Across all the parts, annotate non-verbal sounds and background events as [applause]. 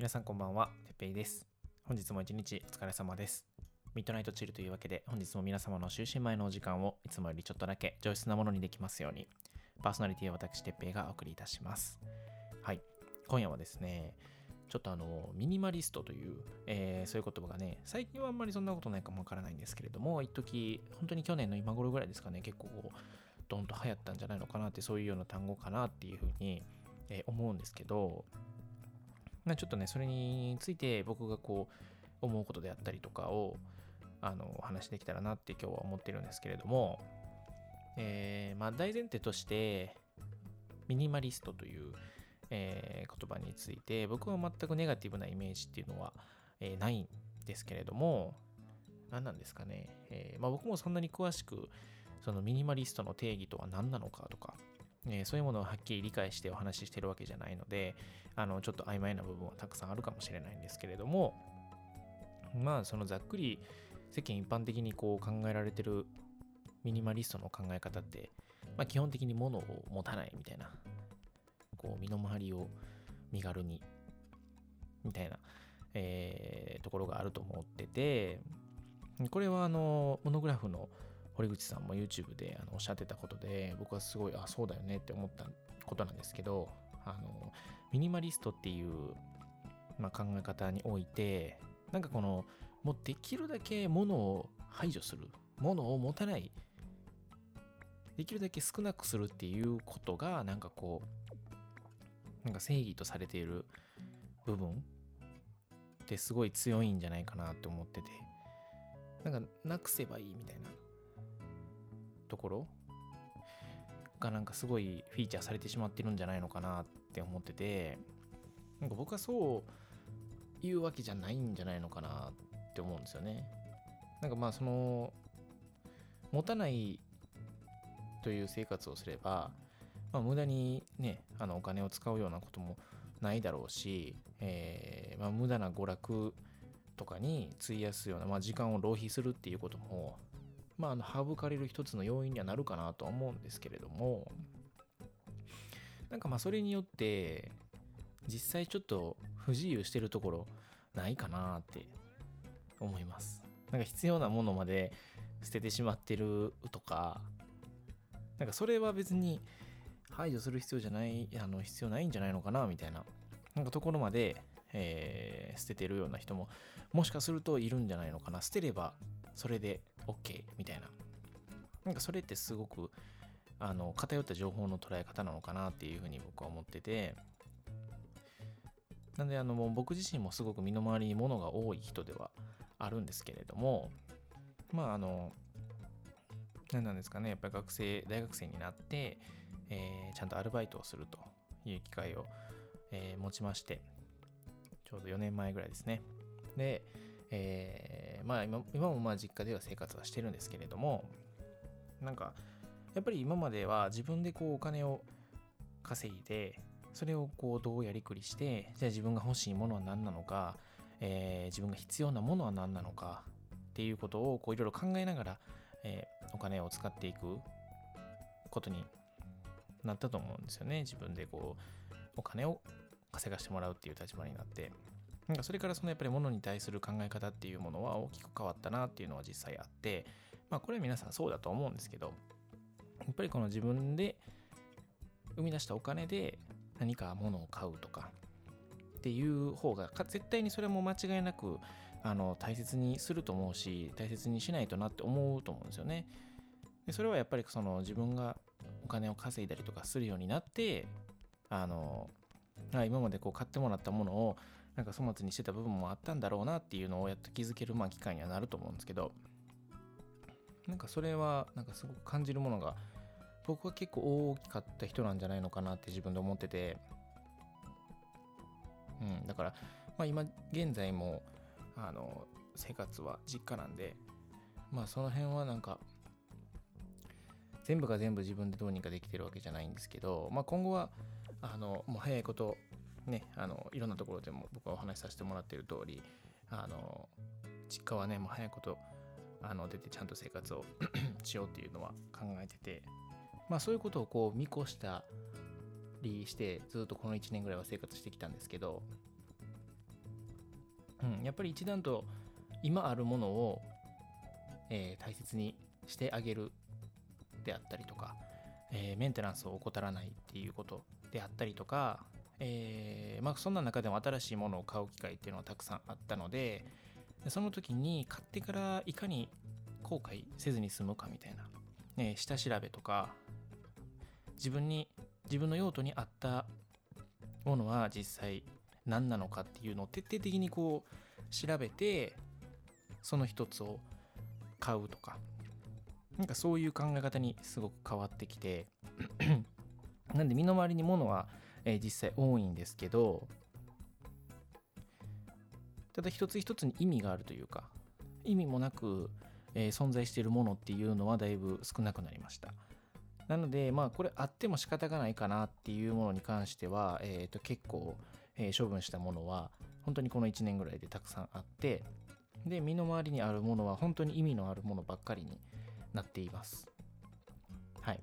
皆さんこんばんは、てっぺいです。本日も一日お疲れ様です。ミッドナイトチルというわけで、本日も皆様の就寝前のお時間をいつもよりちょっとだけ上質なものにできますように、パーソナリティは私、てっぺいがお送りいたします。はい、今夜はですね、ちょっとあの、ミニマリストという、えーそういう言葉がね、最近はあんまりそんなことないかもわからないんですけれども、一時本当に去年の今頃ぐらいですかね、結構こう、ドンと流行ったんじゃないのかなって、そういうような単語かなっていうふうに、えー思うんですけど、まあちょっとね、それについて僕がこう、思うことであったりとかを、あの、お話しできたらなって今日は思ってるんですけれども、えーまあ大前提として、ミニマリストという、えー言葉について、僕は全くネガティブなイメージっていうのは、えーないんですけれども、何なんですかね。えーまあ、僕もそんなに詳しく、そのミニマリストの定義とは何なのかとか、えーそういうものをはっきり理解してお話ししてるわけじゃないので、あのちょっと曖昧な部分はたくさんあるかもしれないんですけれども、まあそのざっくり世間一般的にこう考えられてるミニマリストの考え方って、まあ、基本的に物を持たないみたいな、こう身の回りを身軽にみたいな、えーところがあると思ってて、これはあのモノグラフの堀口さんも YouTube であのおっしゃってたことで僕はすごいあそうだよねって思ったことなんですけどあのミニマリストっていう、まあ、考え方においてなんかこのもうできるだけ物を排除する物を持たないできるだけ少なくするっていうことがなんかこうなんか正義とされている部分ってすごい強いんじゃないかなって思っててなんかなくせばいいみたいなところがなんかすごいフィーチャーされてしまってるんじゃないのかなって思っててなんか僕はそう言うわけじゃないんじゃないのかなって思うんですよね。なんかまあその持たないという生活をすれば、まあ、無駄にねあのお金を使うようなこともないだろうし、えーまあ、無駄な娯楽とかに費やすような、まあ、時間を浪費するっていうこともまあ、あの省かれる一つの要因にはなるかなとは思うんですけれどもなんかまあそれによって実際ちょっと不自由してるところないかなって思います。なんか必要なものまで捨ててしまってるとかなんかそれは別に排除する必要じゃないあの必要ないんじゃないのかなみたいななんかところまで、えー捨ててるような人ももしかするといるんじゃないのかな。捨てればそれで OK みたいな。なんかそれってすごくあの偏った情報の捉え方なのかなっていうふうに僕は思ってて。なんであのもう僕自身もすごく身の回りに物が多い人ではあるんですけれどもまああの何なんですかねやっぱり学生大学生になって、えーちゃんとアルバイトをするという機会を、えー持ちましてちょうど4年前ぐらいですね。で、えーまあ今今もまあ実家では生活はしてるんですけれどもなんかやっぱり今までは自分でこうお金を稼いでそれをこうどうやりくりしてじゃあ自分が欲しいものは何なのか、えー自分が必要なものは何なのかっていうことをこういろいろ考えながら、えーお金を使っていくことになったと思うんですよね。自分でこうお金を稼がしてもらうっていう立場になって。なんかそれからそのやっぱり物に対する考え方っていうものは大きく変わったなっていうのは実際あってまあこれは皆さんそうだと思うんですけどやっぱりこの自分で生み出したお金で何か物を買うとかっていう方が絶対にそれも間違いなくあの大切にすると思うし大切にしないとなって思うと思うんですよね。でそれはやっぱりその自分がお金を稼いだりとかするようになってあの今までこう買ってもらったものをなんか粗末にしてた部分もあったんだろうなっていうのをやっと気づけるまあ機会にはなると思うんですけどなんかそれはなんかすごく感じるものが僕は結構大きかった人なんじゃないのかなって自分で思っててうんだからまあ今現在もあの生活は実家なんでまあその辺はなんか全部が全部自分でどうにかできてるわけじゃないんですけど、まあ、今後はあのもう早いことねあのいろんなところでも僕はお話しさせてもらっている通りあの実家はねもう早いことあの出てちゃんと生活を [clears throat] しようっていうのは考えててまあそういうことをこう見越したりしてずっとこの1年ぐらいは生活してきたんですけどうん、やっぱり一段と今あるものを、えー大切にしてあげるであったりとか、えーメンテナンスを怠らないっていうことであったりとか、えーまあ、そんな中でも新しいものを買う機会っていうのはたくさんあったのでその時に買ってからいかに後悔せずに済むかみたいな、え下調べとか自分に自分の用途に合ったものは実際何なのかっていうのを徹底的にこう調べてその一つを買うとかなんかそういう考え方にすごく変わってきて [clears throat] なんで身の回りに物は、えー実際多いんですけどただ一つ一つに意味があるというか意味もなく、えー存在しているものっていうのはだいぶ少なくなりました。なのでまあこれあっても仕方がないかなっていうものに関しては、えーと結構、え処分したものは本当にこの1年ぐらいでたくさんあってで身の回りにあるものは本当に意味のあるものばっかりになっています。はい。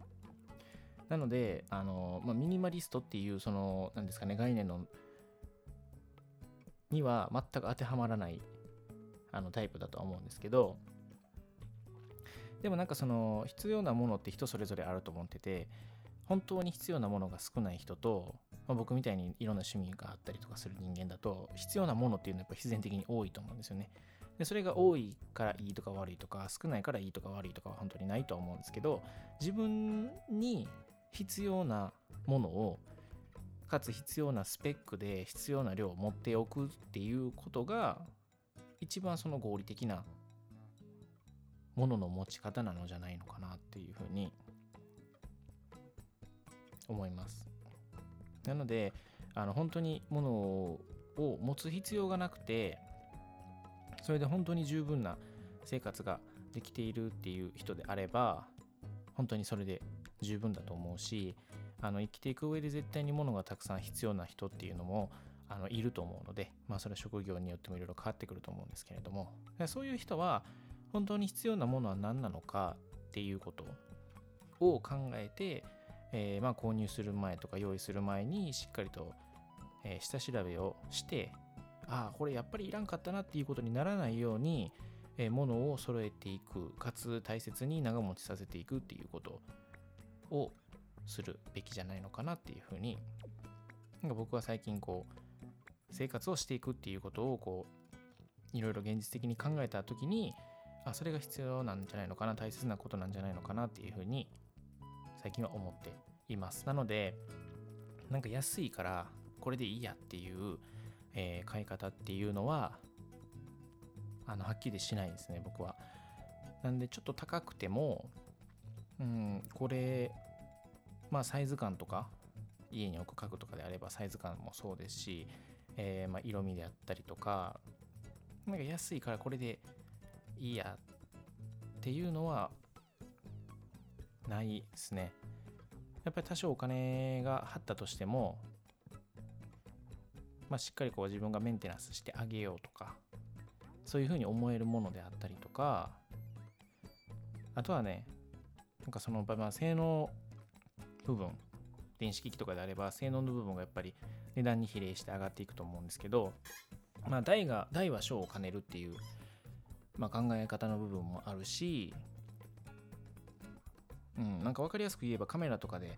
なのであの、まあ、ミニマリストっていうその何ですかね概念のには全く当てはまらないあのタイプだとは思うんですけどでもなんかその必要なものって人それぞれあると思ってて本当に必要なものが少ない人と、まあ、僕みたいにいろんな趣味があったりとかする人間だと必要なものっていうのはやっぱ必然的に多いと思うんですよね。でそれが多いからいいとか悪いとか少ないからいいとか悪いとかは本当にないとは思うんですけど自分に必要なものをかつ必要なスペックで必要な量を持っておくっていうことが一番その合理的なものの持ち方なのじゃないのかなっていうふうに思います。なのであの本当にものを持つ必要がなくてそれで本当に十分な生活ができているっていう人であれば本当にそれで十分だと思うしあの生きていく上で絶対に物がたくさん必要な人っていうのもあのいると思うので、まあ、それは職業によってもいろいろ変わってくると思うんですけれども。そういう人は本当に必要なものは何なのかっていうことを考えて、えーまあ、購入する前とか用意する前にしっかりと、え下調べをしてああこれやっぱりいらんかったなっていうことにならないように、えー物を揃えていくかつ大切に長持ちさせていくっていうこと。をするべきじゃないのかなっていうふうになんか僕は最近こう生活をしていくっていうことをこういろいろ現実的に考えた時にあそれが必要なんじゃないのかな大切なことなんじゃないのかなっていうふうに最近は思っています。なのでなんか安いからこれでいいやっていう、えー買い方っていうのはあのはっきりしないですね僕は。なんでちょっと高くてもうんこれまあサイズ感とか家に置く家具とかであればサイズ感もそうですし、えーまあ、色味であったりとかなんか安いからこれでいいやっていうのはないですね。やっぱり多少お金が張ったとしてもまあ、しっかりこう自分がメンテナンスしてあげようとかそういうふうに思えるものであったりとかあとはねなんかそのまあ性能部分電子機器とかであれば性能の部分がやっぱり値段に比例して上がっていくと思うんですけどまあ大が大は小を兼ねるっていう、まあ、考え方の部分もあるしうんなんか分かりやすく言えばカメラとかで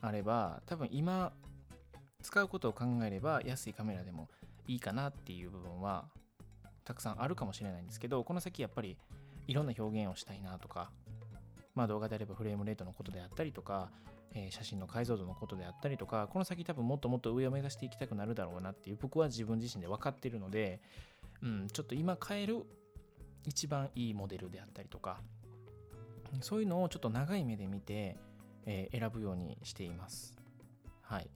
あれば多分今使うことを考えれば安いカメラでもいいかなっていう部分はたくさんあるかもしれないんですけどこの先やっぱりいろんな表現をしたいなとかまあ動画であればフレームレートのことであったりとか、えー写真の解像度のことであったりとかこの先多分もっともっと上を目指していきたくなるだろうなっていう僕は自分自身で分かってるので、うん、ちょっと今買える一番いいモデルであったりとかそういうのをちょっと長い目で見て、えー選ぶようにしています。はい。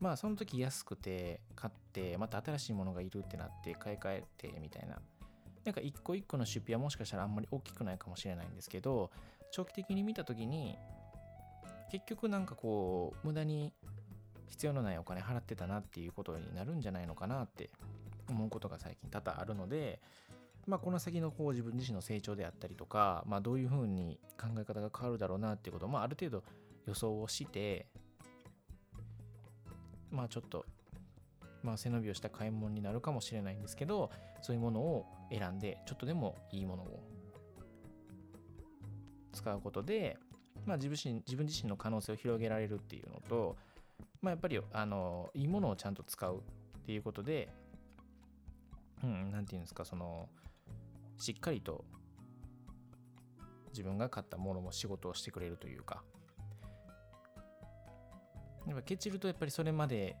まあその時安くて買ってまた新しいものがいるってなって買い替えてみたいな。なんか一個一個の出費はもしかしたらあんまり大きくないかもしれないんですけど長期的に見た時に結局なんかこう無駄に必要のないお金払ってたなっていうことになるんじゃないのかなって思うことが最近多々あるのでまあこの先のこう自分自身の成長であったりとかまあどういうふうに考え方が変わるだろうなっていうことをまあある程度予想をしてまあちょっとまあ、背伸びをした買い物になるかもしれないんですけどそういうものを選んでちょっとでもいいものを使うことで、まあ、自分自身自分自身の可能性を広げられるっていうのと、まあ、やっぱりあのいいものをちゃんと使うっていうことで、うん、なんていうんですかそのしっかりと自分が買ったものも仕事をしてくれるというか。やっぱケチるとやっぱりそれまで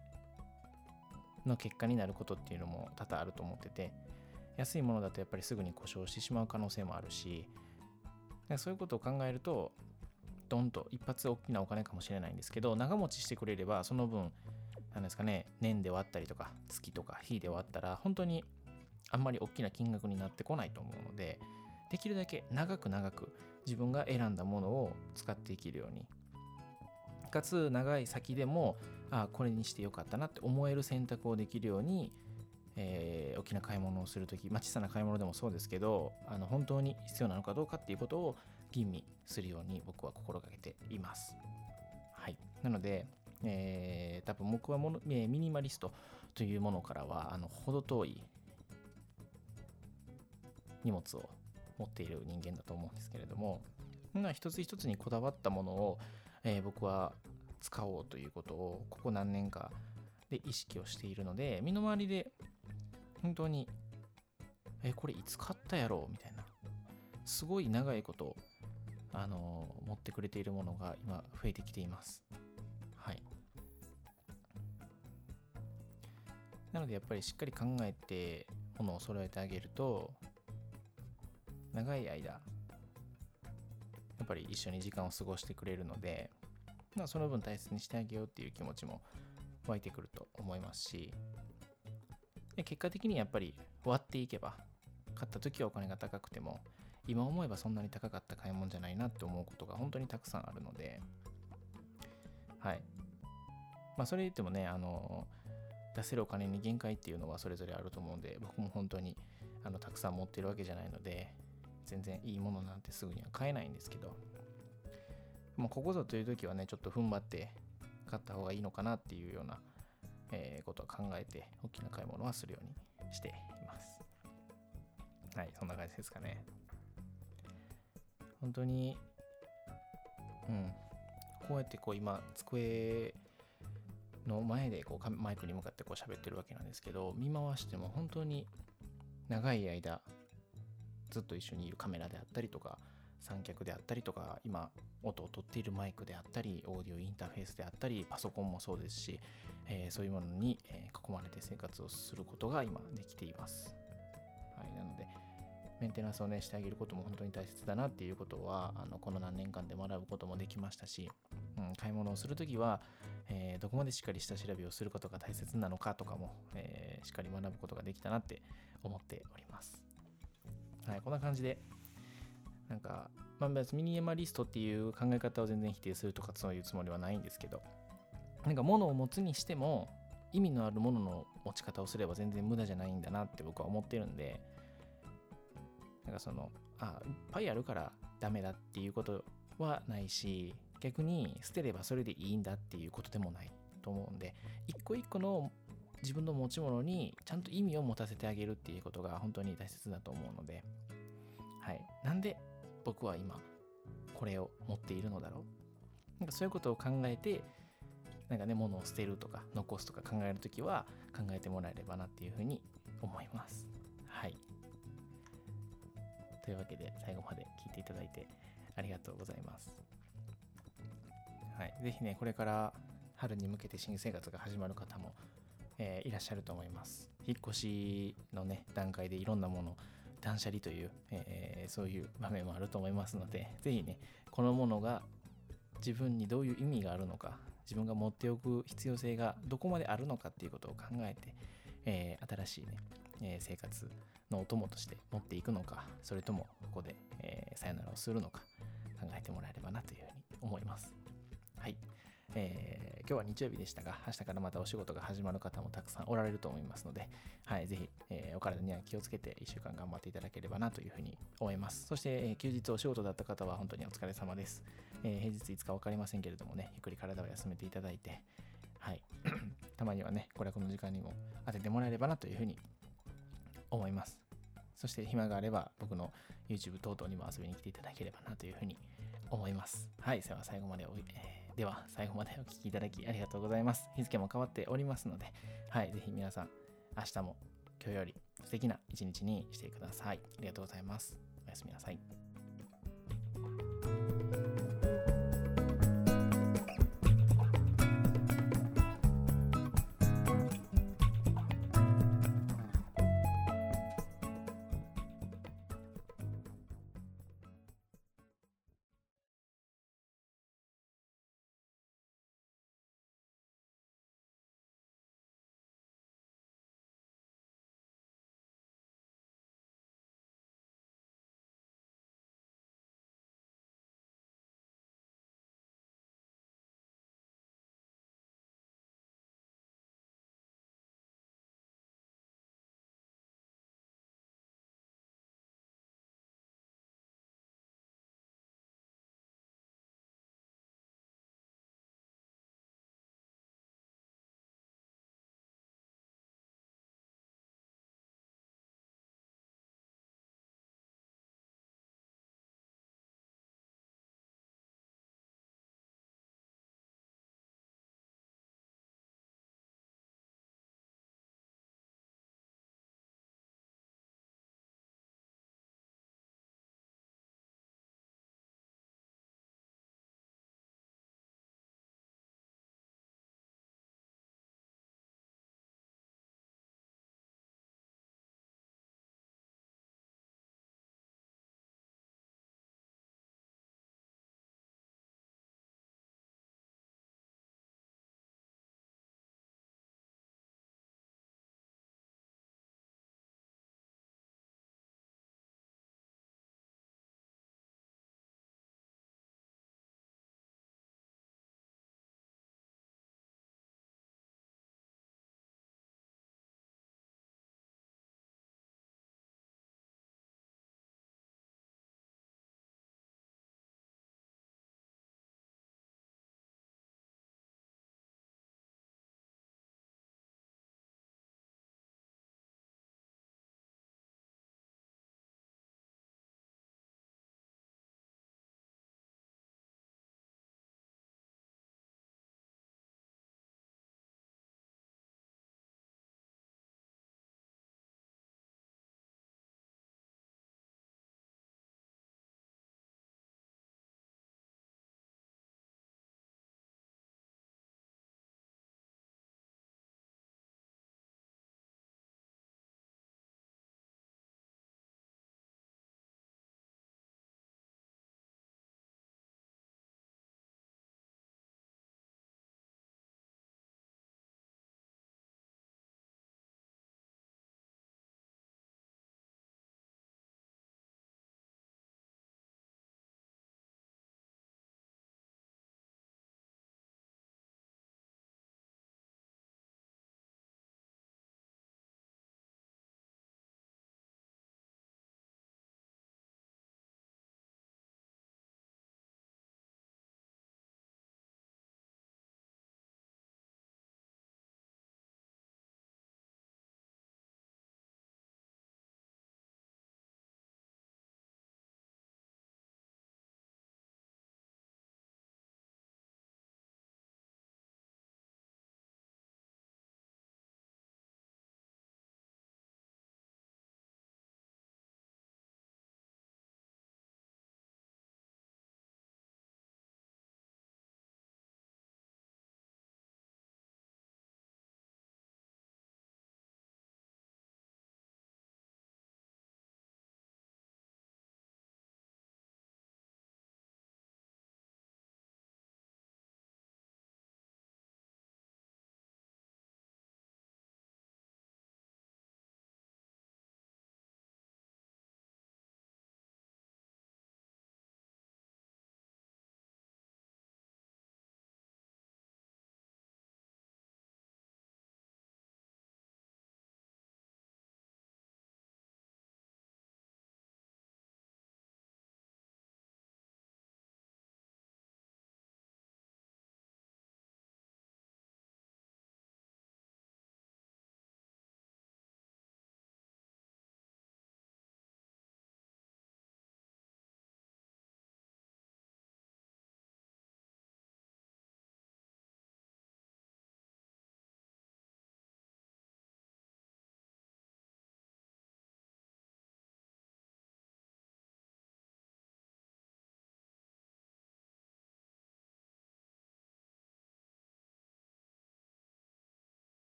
の結果になることっていうのも多々あると思ってて安いものだとやっぱりすぐに故障してしまう可能性もあるしそういうことを考えるとドンと一発大きなお金かもしれないんですけど長持ちしてくれればその分なんですかね年で割ったりとか月とか日で割ったら本当にあんまり大きな金額になってこないと思うのでできるだけ長く長く自分が選んだものを使っていけるように。かつ長い先でもあこれにしてよかったなって思える選択をできるように、えー、大きな買い物をするとき、まあ、小さな買い物でもそうですけどあの本当に必要なのかどうかっていうことを吟味するように僕は心がけています。はい、なので、えー、多分僕はもの、えー、ミニマリストというものからはあの程遠い荷物を持っている人間だと思うんですけれども、一つ一つにこだわったものを、えー、僕は使おうということをここ何年かで意識をしているので身の回りで本当にえこれいつ買ったやろ？うみたいな。すごい長いことあの持ってくれているものが今増えてきています。はい。なのでやっぱりしっかり考えてものを揃えてあげると長い間やっぱり一緒に時間を過ごしてくれるのでまあ、その分大切にしてあげようっていう気持ちも湧いてくると思いますしで結果的にやっぱり終わっていけば買った時はお金が高くても今思えばそんなに高かった買い物じゃないなって思うことが本当にたくさんあるのではい。まあそれ言ってもねあの出せるお金に限界っていうのはそれぞれあると思うんで僕も本当にあのたくさん持ってるわけじゃないので全然いいものなんてすぐには買えないんですけどもうここぞという時はね、ちょっと踏ん張って買った方がいいのかなっていうような、えー、ことを考えて、大きな買い物はするようにしています。はい、そんな感じですかね。本当に、うん、こうやってこう今、机の前でこうマイクに向かってこう喋ってるわけなんですけど、見回しても本当に長い間、ずっと一緒にいるカメラであったりとか、三脚であったりとか今音を取っているマイクであったりオーディオインターフェースであったりパソコンもそうですし、えー、そういうものに、え囲まれて生活をすることが今できています、はい、なのでメンテナンスをねしてあげることも本当に大切だなっていうことはあのこの何年間で学ぶこともできましたし、うん、買い物をするときは、えー、どこまでしっかり下調べをすることが大切なのかとかも、えー、しっかり学ぶことができたなって思っております。はいこんな感じでなんか、まあ、別にミニエマリストっていう考え方を全然否定するとかそういうつもりはないんですけど、なんか物を持つにしても、意味のあるものの持ち方をすれば全然無駄じゃないんだなって僕は思ってるんで、なんかその、あ、いっぱいあるからダメだっていうことはないし、逆に捨てればそれでいいんだっていうことでもないと思うんで、一個一個の自分の持ち物にちゃんと意味を持たせてあげるっていうことが本当に大切だと思うので、はい。なんで僕は今これを持っているのだろう？なんかそういうことを考えてなんかね物を捨てるとか残すとか考えるときは考えてもらえればなっていうふうに思います。はい。というわけで最後まで聞いていただいてありがとうございます。はい。是非ねこれから春に向けて新生活が始まる方も、えー、いらっしゃると思います。引っ越しのね段階でいろんなもの断捨離という、えー、そういう場面もあると思いますので、ぜひね、このものが自分にどういう意味があるのか、自分が持っておく必要性がどこまであるのかっていうことを考えて、えー、新しいね、えー、生活のお供として持っていくのか、それともここで、えー、さよならをするのか考えてもらえればなというふうに思います。はい。えー、今日は日曜日でしたが、明日からまたお仕事が始まる方もたくさんおられると思いますので、はい、ぜひ、えー、お体には気をつけて1週間頑張っていただければなというふうに思います。そして、えー、休日お仕事だった方は本当にお疲れ様です。え平日いつか分かりませんけれどもね、ゆっくり体を休めていただいて、はい、[clears throat] たまにはね、これはこの時間にも当ててもらえればなというふうに思いますそして暇があれば僕の YouTube 等々にも遊びに来ていただければなというふうに思いますはいでは最後までお、えでは、最後までお聴きいただきありがとうございます。日付も変わっておりますので、はい、ぜひ皆さん、明日も今日より素敵な一日にしてください。ありがとうございます。おやすみなさい。